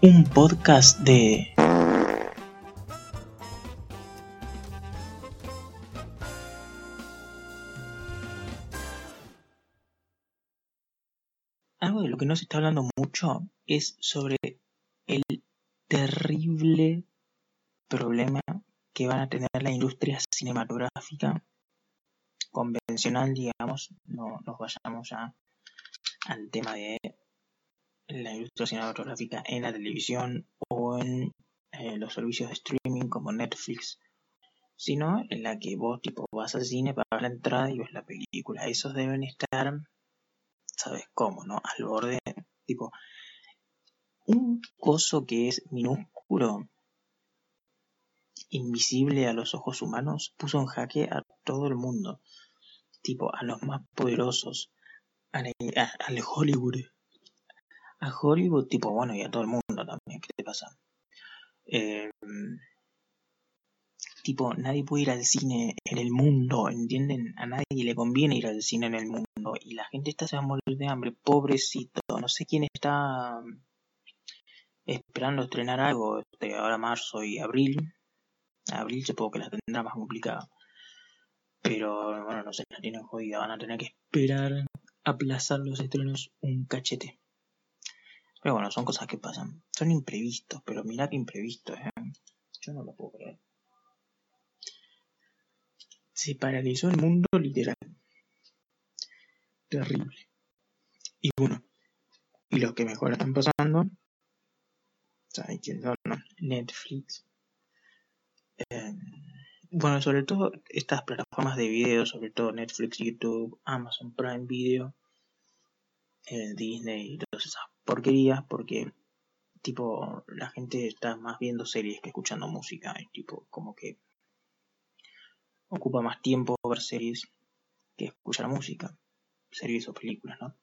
un podcast de... Algo de lo que no se está hablando mucho es sobre el terrible problema que van a tener la industria cinematográfica convencional, digamos, no nos vayamos ya al tema de la industria cinematográfica en la televisión o en eh, los servicios de streaming como Netflix, sino en la que vos tipo vas al cine, pagas la entrada y ves la película. Esos deben estar, ¿sabes cómo, no? Al borde, tipo, un coso que es minúsculo, invisible a los ojos humanos, puso en jaque a todo el mundo, tipo, a los más poderosos, al Hollywood a Hollywood, tipo, bueno, y a todo el mundo también, ¿qué te pasa? Eh, tipo, nadie puede ir al cine en el mundo, ¿entienden? A nadie le conviene ir al cine en el mundo y la gente está se va a morir de hambre, pobrecito, no sé quién está esperando estrenar algo, este, ahora marzo y abril, abril supongo que la tendrá más complicada, pero bueno, no sé, la tienen jodida, van a tener que esperar aplazar los estrenos un cachete. Pero bueno, son cosas que pasan. Son imprevistos, pero mirá que imprevistos, ¿eh? Yo no lo puedo creer. Se paralizó el mundo literal. Terrible. Y bueno, y los que mejor están pasando, ¿sabes quién son? Netflix. Eh, bueno, sobre todo estas plataformas de video, sobre todo Netflix, YouTube, Amazon Prime Video, eh, Disney y porquerías porque tipo la gente está más viendo series que escuchando música tipo como que ocupa más tiempo ver series que escuchar música series o películas no